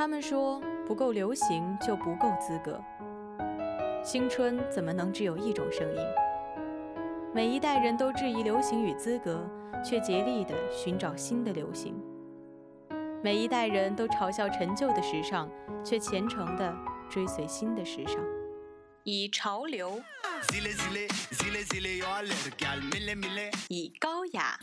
他们说不够流行就不够资格。青春怎么能只有一种声音？每一代人都质疑流行与资格，却竭力地寻找新的流行。每一代人都嘲笑陈旧的时尚，却虔诚地追随新的时尚。以潮流，以高雅，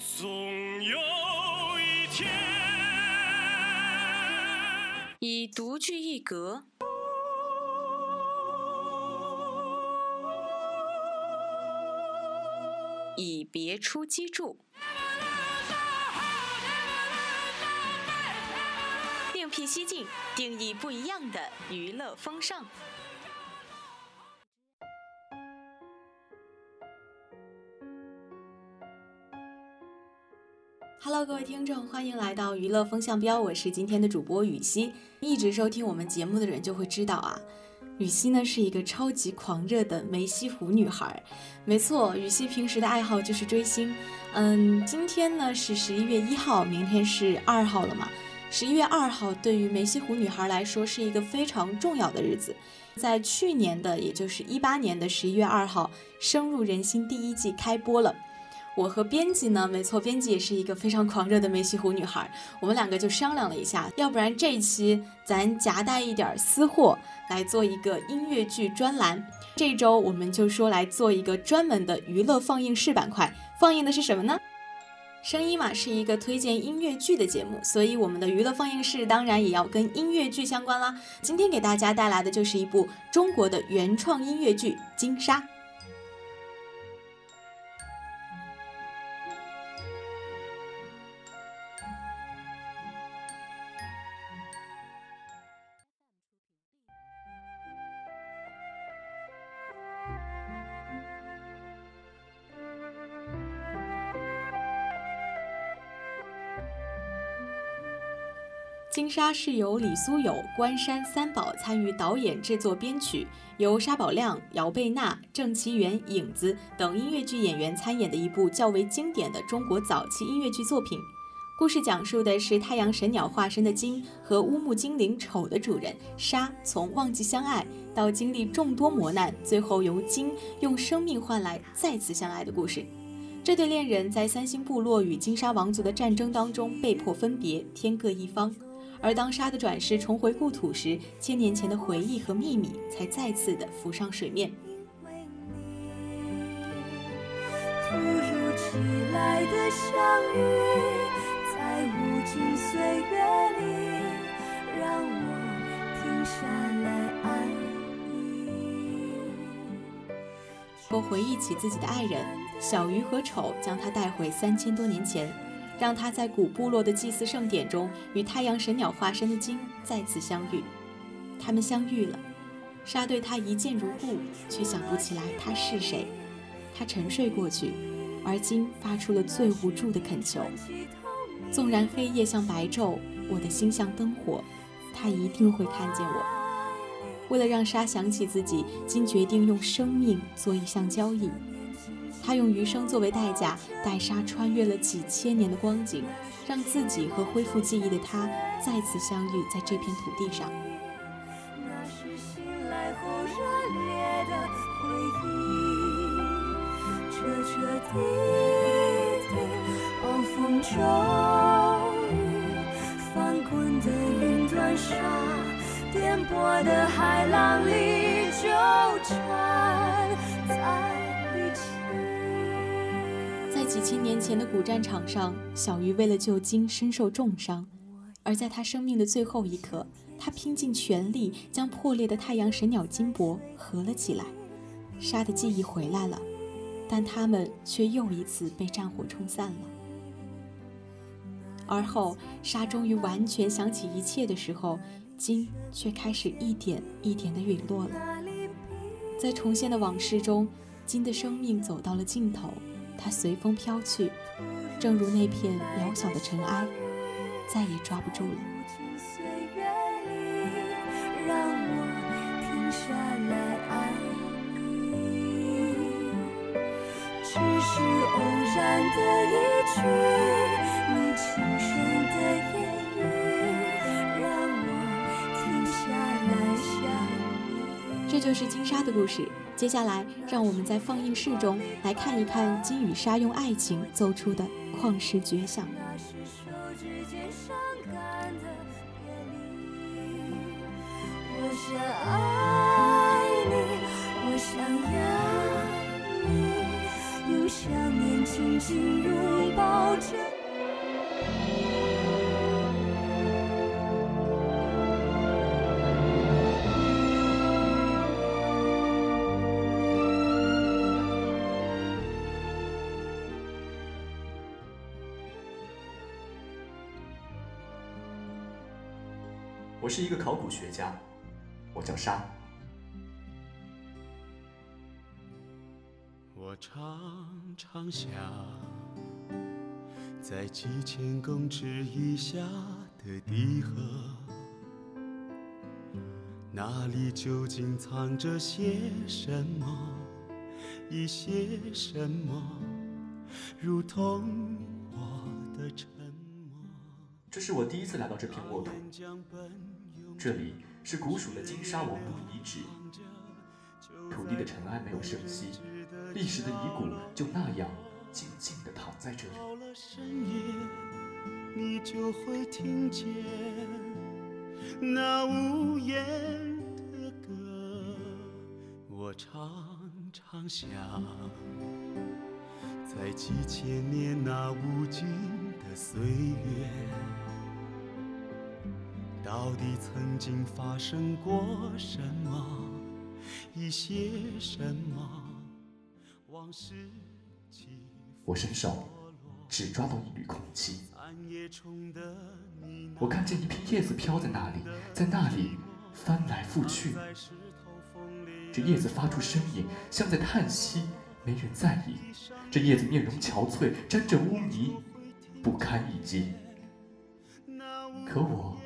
以独具一格。以别出机杼，另辟蹊径，定义不一样的娱乐风尚。Hello，各位听众，欢迎来到娱乐风向标，我是今天的主播雨熙。一直收听我们节目的人就会知道啊。雨熙呢是一个超级狂热的梅西湖女孩，没错，雨熙平时的爱好就是追星。嗯，今天呢是十一月一号，明天是二号了嘛？十一月二号对于梅西湖女孩来说是一个非常重要的日子，在去年的也就是一八年的十一月二号，深入人心第一季开播了。我和编辑呢，没错，编辑也是一个非常狂热的梅西湖女孩。我们两个就商量了一下，要不然这一期咱夹带一点私货来做一个音乐剧专栏。这周我们就说来做一个专门的娱乐放映室板块，放映的是什么呢？声音嘛，是一个推荐音乐剧的节目，所以我们的娱乐放映室当然也要跟音乐剧相关啦。今天给大家带来的就是一部中国的原创音乐剧《金沙》。金沙是由李苏有、关山三宝参与导演、制作、编曲，由沙宝亮、姚贝娜、郑其元、影子等音乐剧演员参演的一部较为经典的中国早期音乐剧作品。故事讲述的是太阳神鸟化身的金和乌木精灵丑的主人沙，从忘记相爱到经历众多磨难，最后由金用生命换来再次相爱的故事。这对恋人在三星部落与金沙王族的战争当中被迫分别，天各一方。而当沙的转世重回故土时，千年前的回忆和秘密才再次的浮上水面。突如其来的相遇，在无尽岁月里，让我停下来爱你。我回忆起自己的爱人小鱼和丑，将他带回三千多年前。让他在古部落的祭祀盛典中与太阳神鸟化身的金再次相遇，他们相遇了。沙对他一见如故，却想不起来他是谁。他沉睡过去，而金发出了最无助的恳求：纵然黑夜像白昼，我的心像灯火，他一定会看见我。为了让沙想起自己，金决定用生命做一项交易。他用余生作为代价，带沙穿越了几千年的光景，让自己和恢复记忆的他再次相遇在这片土地上。那是醒来后热烈的回忆，彻彻底底，暴风骤雨，翻滚的云端沙，颠簸的海浪里纠缠几千年前的古战场上，小鱼为了救金身受重伤，而在他生命的最后一刻，他拼尽全力将破裂的太阳神鸟金箔合了起来。沙的记忆回来了，但他们却又一次被战火冲散了。而后，沙终于完全想起一切的时候，金却开始一点一点的陨落了。在重现的往事中，金的生命走到了尽头。它随风飘去，正如那片渺小的尘埃，再也抓不住了。只是偶然的一句这就是金沙的故事。接下来，让我们在放映室中来看一看金与沙用爱情奏出的旷世绝响。我想爱你，我想要你，用想念紧紧拥抱着。我是一个考古学家，我叫沙。我常常想，在几千公尺以下的地核，那里究竟藏着些什么？一些什么，如同。这是我第一次来到这片沃土。这里是古蜀的金沙王墓遗址，土地的尘埃没有生息，历史的遗骨就那样静静地躺在这里。到了深夜，你就会听见那无言的歌。我常常想，在几千年那无尽的岁月。到底曾经发生过什么？一些什么？往事我伸手，只抓到一缕空气。我看见一片叶子飘在那里，在那里翻来覆去。这叶子发出声音，像在叹息，没人在意。这叶子面容憔悴，沾着污泥，不堪一击。可我。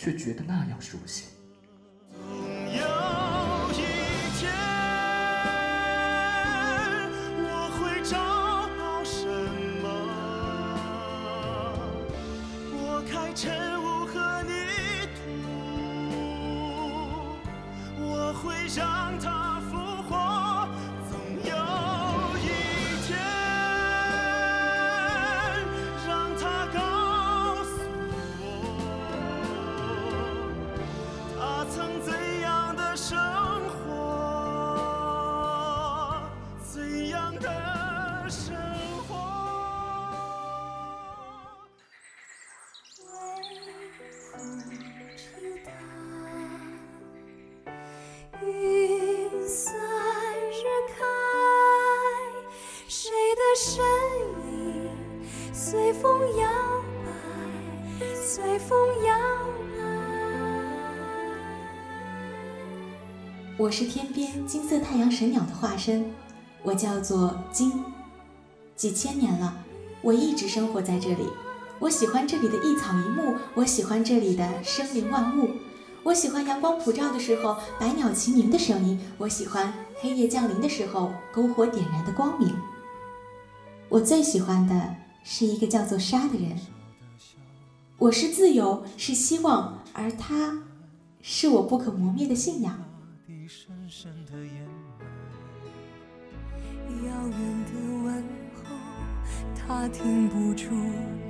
却觉得那样熟悉。Listen. 我是天边金色太阳神鸟的化身，我叫做金。几千年了，我一直生活在这里。我喜欢这里的一草一木，我喜欢这里的生灵万物，我喜欢阳光普照的时候百鸟齐鸣的声音，我喜欢黑夜降临的时候篝火点燃的光明。我最喜欢的是一个叫做沙的人。我是自由，是希望，而他，是我不可磨灭的信仰。深深的眼泪，遥远的问候，他听不出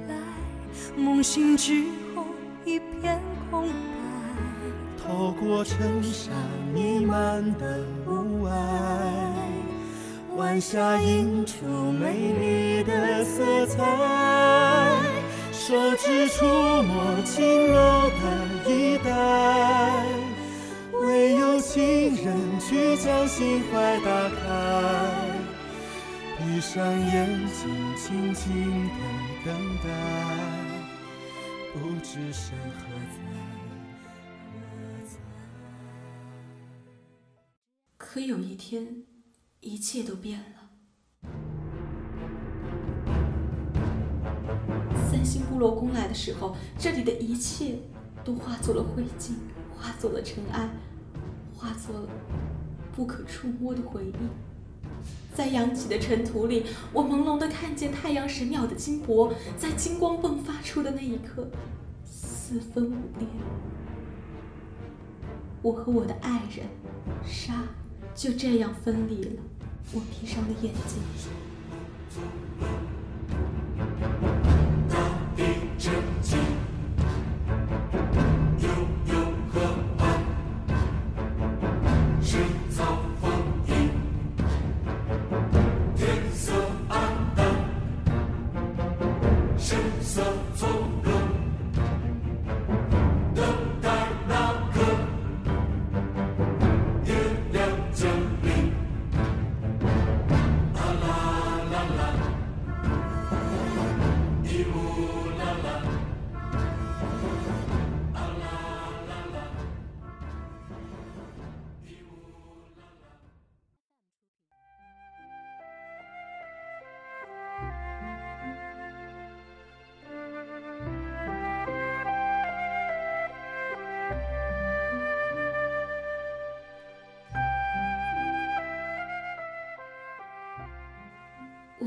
来。梦醒之后，一片空白。透过衬衫弥漫的雾霭，晚霞映出美丽的色彩。手指触摸轻柔的衣带。没有情人去将心怀打开，闭上眼睛，静静的等待，不知身何在，何在。可有一天，一切都变了。三星部落攻来的时候，这里的一切都化作了灰烬，化作了尘埃。化作了不可触摸的回忆，在扬起的尘土里，我朦胧地看见太阳神鸟的金箔，在金光迸发出的那一刻，四分五裂。我和我的爱人沙就这样分离了。我闭上了眼睛。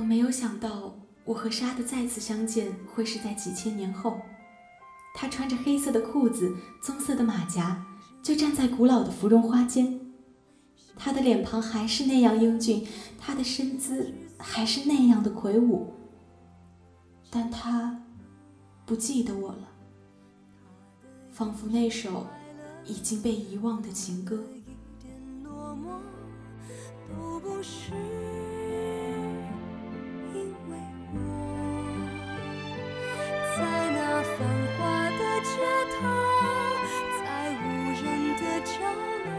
我没有想到，我和沙的再次相见会是在几千年后。他穿着黑色的裤子，棕色的马甲，就站在古老的芙蓉花间。他的脸庞还是那样英俊，他的身姿还是那样的魁梧，但他不记得我了，仿佛那首已经被遗忘的情歌。繁华的街头，在无人的角落，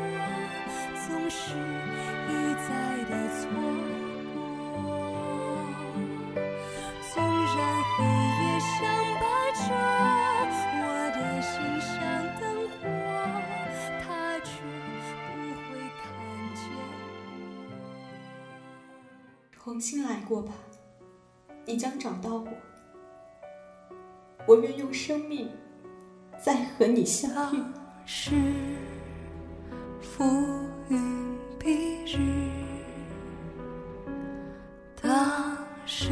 总是一再的错过。纵然黑夜相伴着，我的心像灯火，他却不会看见我。重新来过吧，你将找到我。我愿用生命再和你相遇。是浮云蔽日，当时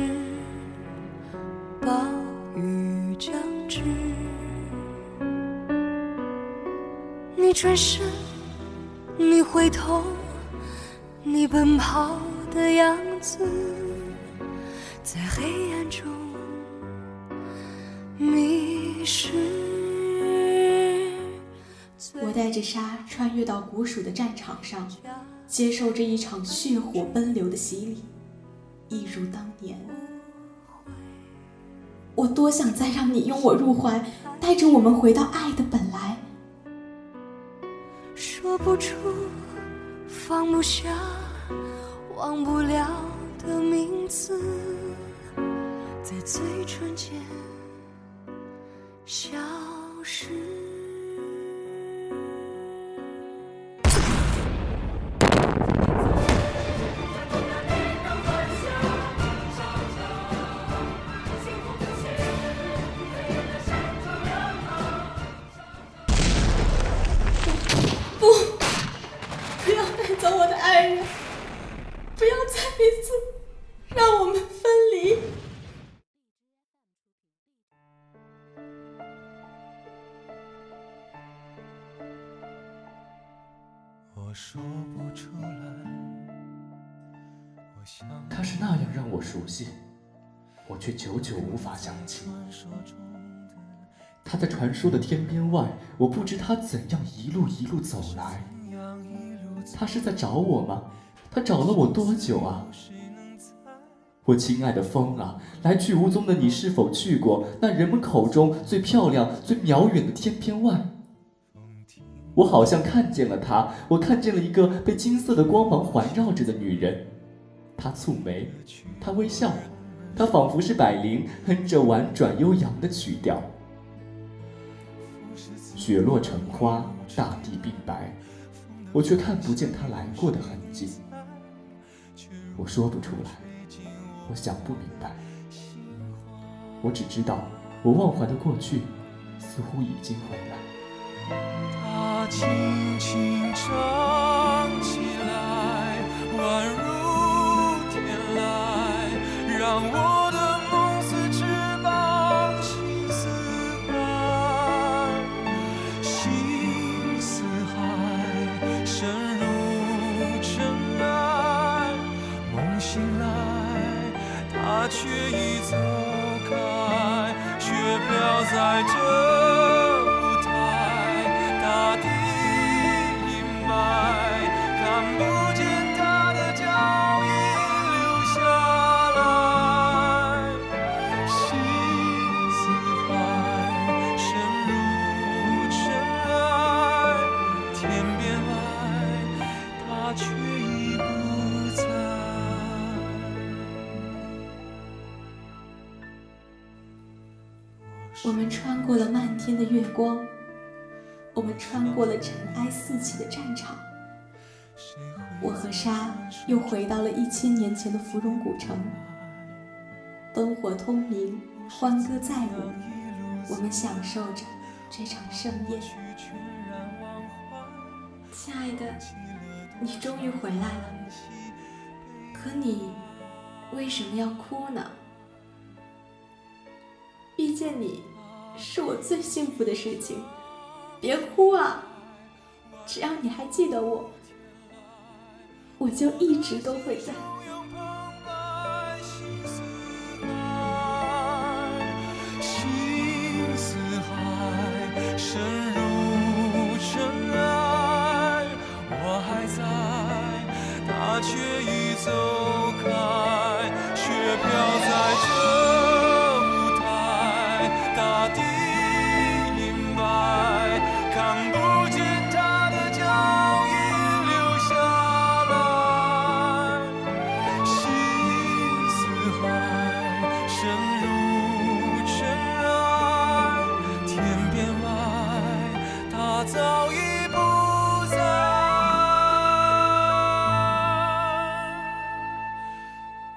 暴雨将至。你转身，你回头，你奔跑的样子，在黑暗中迷失。我带着沙穿越到古蜀的战场上，接受着一场血火奔流的洗礼，一如当年。我多想再让你拥我入怀，带着我们回到爱的本来。说不出，放不下，忘不了的名字，在嘴唇间消失。熟悉，我却久久无法想起。他在传说的天边外，我不知他怎样一路一路走来。他是在找我吗？他找了我多久啊？我亲爱的风啊，来去无踪的你是否去过那人们口中最漂亮、最渺远的天边外？我好像看见了她，我看见了一个被金色的光芒环绕着的女人。她蹙眉，她微笑，她仿佛是百灵，哼着婉转悠扬的曲调。雪落成花，大地冰白，我却看不见她来过的痕迹。我说不出来，我想不明白。我只知道，我忘怀的过去，似乎已经回来。我们穿过了漫天的月光，我们穿过了尘埃四起的战场。我和沙又回到了一千年前的芙蓉古城，灯火通明，欢歌载舞，我们享受着这场盛宴。亲爱的，你终于回来了，可你为什么要哭呢？遇见你是我最幸福的事情，别哭啊！只要你还记得我，我就一直都会在。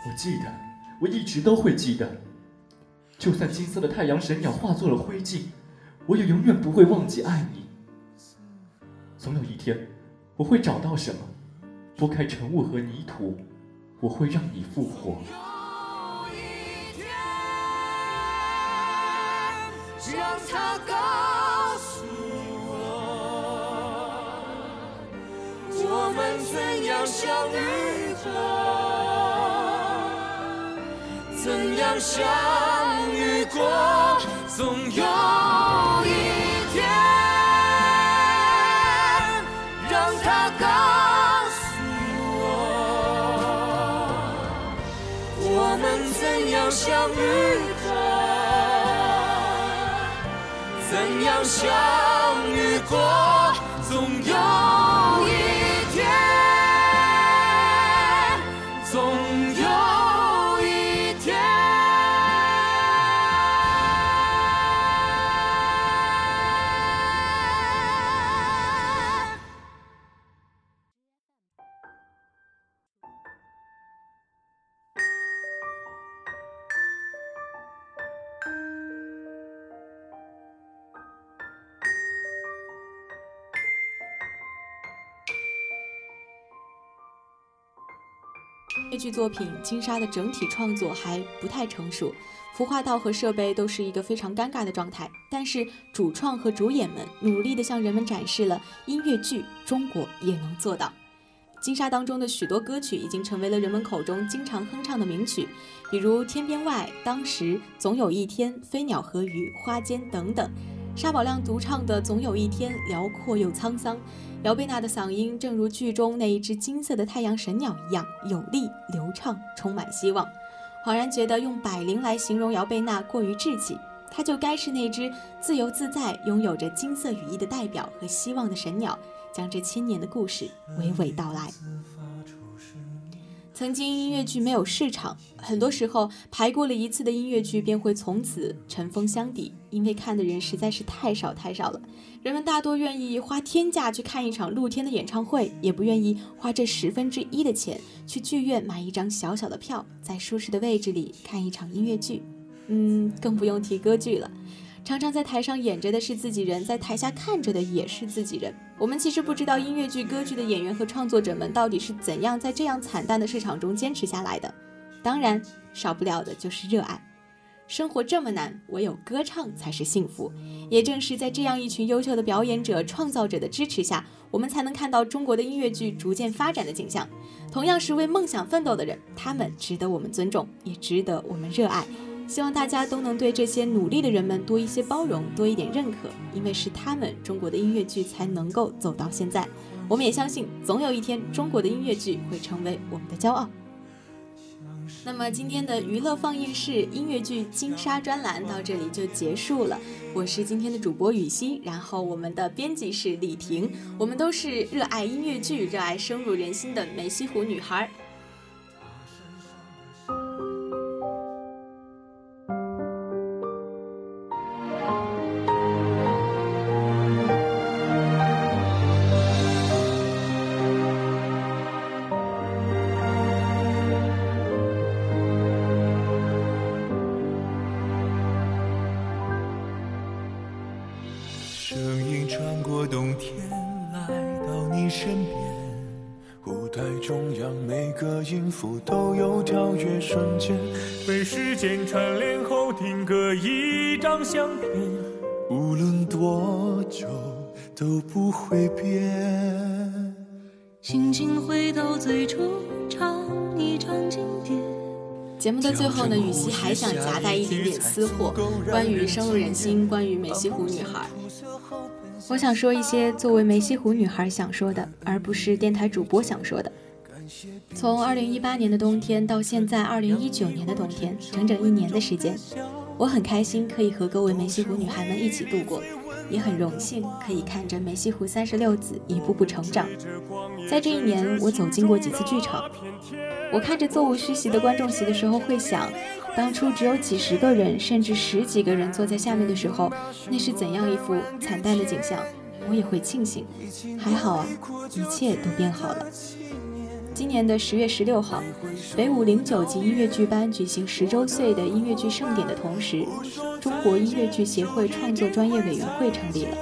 我记得，我一直都会记得。就算金色的太阳神鸟化作了灰烬，我也永远不会忘记爱你。总有一天，我会找到什么，拨开尘雾和泥土，我会让你复活。有一天让他告诉我，我们怎样相遇过，怎样相遇过，总有一天，让他告诉我，我们怎样相遇过。怎样相遇过？总有作品金沙的整体创作还不太成熟，服化道和设备都是一个非常尴尬的状态。但是主创和主演们努力地向人们展示了音乐剧中国也能做到。金沙当中的许多歌曲已经成为了人们口中经常哼唱的名曲，比如《天边外》《当时》《总有一天》《飞鸟和鱼》《花间》等等。沙宝亮独唱的《总有一天》辽阔又沧桑，姚贝娜的嗓音正如剧中那一只金色的太阳神鸟一样有力、流畅，充满希望。恍然觉得用百灵来形容姚贝娜过于稚气，她就该是那只自由自在、拥有着金色羽翼的代表和希望的神鸟，将这千年的故事娓娓道来。曾经音乐剧没有市场，很多时候排过了一次的音乐剧便会从此尘封箱底，因为看的人实在是太少太少了。人们大多愿意花天价去看一场露天的演唱会，也不愿意花这十分之一的钱去剧院买一张小小的票，在舒适的位置里看一场音乐剧。嗯，更不用提歌剧了。常常在台上演着的是自己人，在台下看着的也是自己人。我们其实不知道音乐剧、歌剧的演员和创作者们到底是怎样在这样惨淡的市场中坚持下来的。当然，少不了的就是热爱。生活这么难，唯有歌唱才是幸福。也正是在这样一群优秀的表演者、创造者的支持下，我们才能看到中国的音乐剧逐渐发展的景象。同样是为梦想奋斗的人，他们值得我们尊重，也值得我们热爱。希望大家都能对这些努力的人们多一些包容，多一点认可，因为是他们，中国的音乐剧才能够走到现在。我们也相信，总有一天，中国的音乐剧会成为我们的骄傲。那么今天的娱乐放映室音乐剧金沙专栏到这里就结束了。我是今天的主播雨欣，然后我们的编辑是李婷，我们都是热爱音乐剧、热爱深入人心的梅溪湖女孩。串联后定格一张相片，无论多久都不会变。轻轻回到最初，唱一场经典。节目的最后呢，雨熙还想夹带一点点私货，关于深入人心，关于美西湖女孩。我想说一些作为梅溪湖女孩想说的，而不是电台主播想说的。从二零一八年的冬天到现在二零一九年的冬天，整整一年的时间，我很开心可以和各位梅溪湖女孩们一起度过，也很荣幸可以看着梅溪湖三十六子一步步成长。在这一年，我走进过几次剧场，我看着座无虚席的观众席的时候，会想，当初只有几十个人，甚至十几个人坐在下面的时候，那是怎样一幅惨淡的景象？我也会庆幸，还好啊，一切都变好了。今年的十月十六号，北舞零九级音乐剧班举行十周岁的音乐剧盛典的同时，中国音乐剧协会创作专业委员会成立了。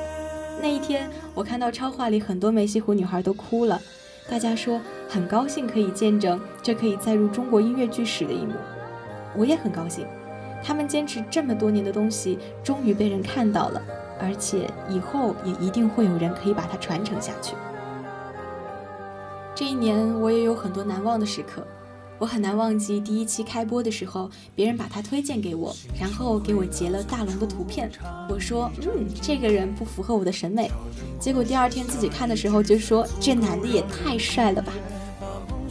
那一天，我看到超话里很多梅溪湖女孩都哭了，大家说很高兴可以见证这可以载入中国音乐剧史的一幕。我也很高兴，他们坚持这么多年的东西终于被人看到了，而且以后也一定会有人可以把它传承下去。这一年我也有很多难忘的时刻，我很难忘记第一期开播的时候，别人把他推荐给我，然后给我截了大龙的图片。我说，嗯，这个人不符合我的审美。结果第二天自己看的时候就说，这男的也太帅了吧。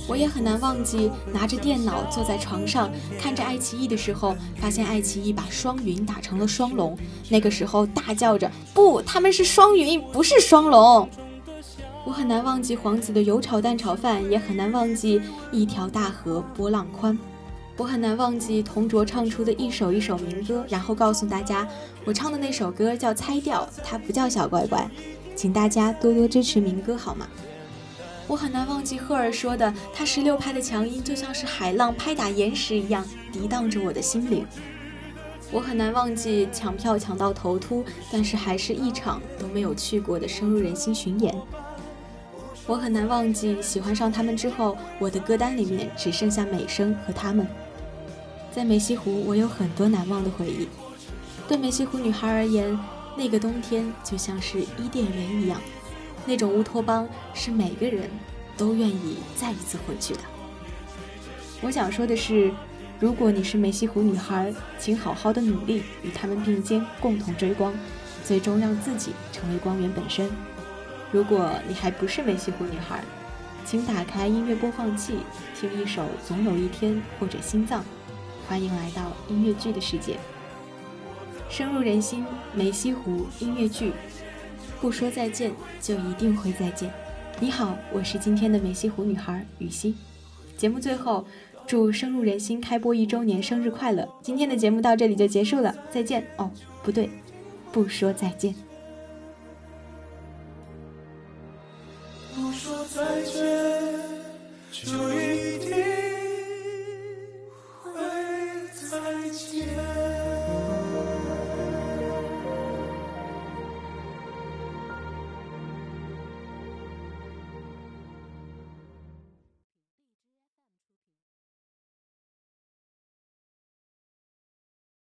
我也很难忘记拿着电脑坐在床上看着爱奇艺的时候，发现爱奇艺把双云打成了双龙，那个时候大叫着，不，他们是双云，不是双龙。我很难忘记皇子的油炒蛋炒饭，也很难忘记一条大河波浪宽。我很难忘记同卓唱出的一首一首民歌，然后告诉大家，我唱的那首歌叫猜调，它不叫小乖乖，请大家多多支持民歌好吗？我很难忘记赫尔说的，他十六拍的强音就像是海浪拍打岩石一样，涤荡着我的心灵。我很难忘记抢票抢到头秃，但是还是一场都没有去过的深入人心巡演。我很难忘记喜欢上他们之后，我的歌单里面只剩下美声和他们。在梅溪湖，我有很多难忘的回忆。对梅溪湖女孩而言，那个冬天就像是伊甸园一样，那种乌托邦是每个人都愿意再一次回去的。我想说的是，如果你是梅溪湖女孩，请好好的努力，与他们并肩，共同追光，最终让自己成为光源本身。如果你还不是梅溪湖女孩，请打开音乐播放器，听一首《总有一天》或者《心脏》。欢迎来到音乐剧的世界，深入人心。梅溪湖音乐剧，不说再见就一定会再见。你好，我是今天的梅溪湖女孩雨熙。节目最后，祝深入人心开播一周年生日快乐！今天的节目到这里就结束了，再见哦，不对，不说再见。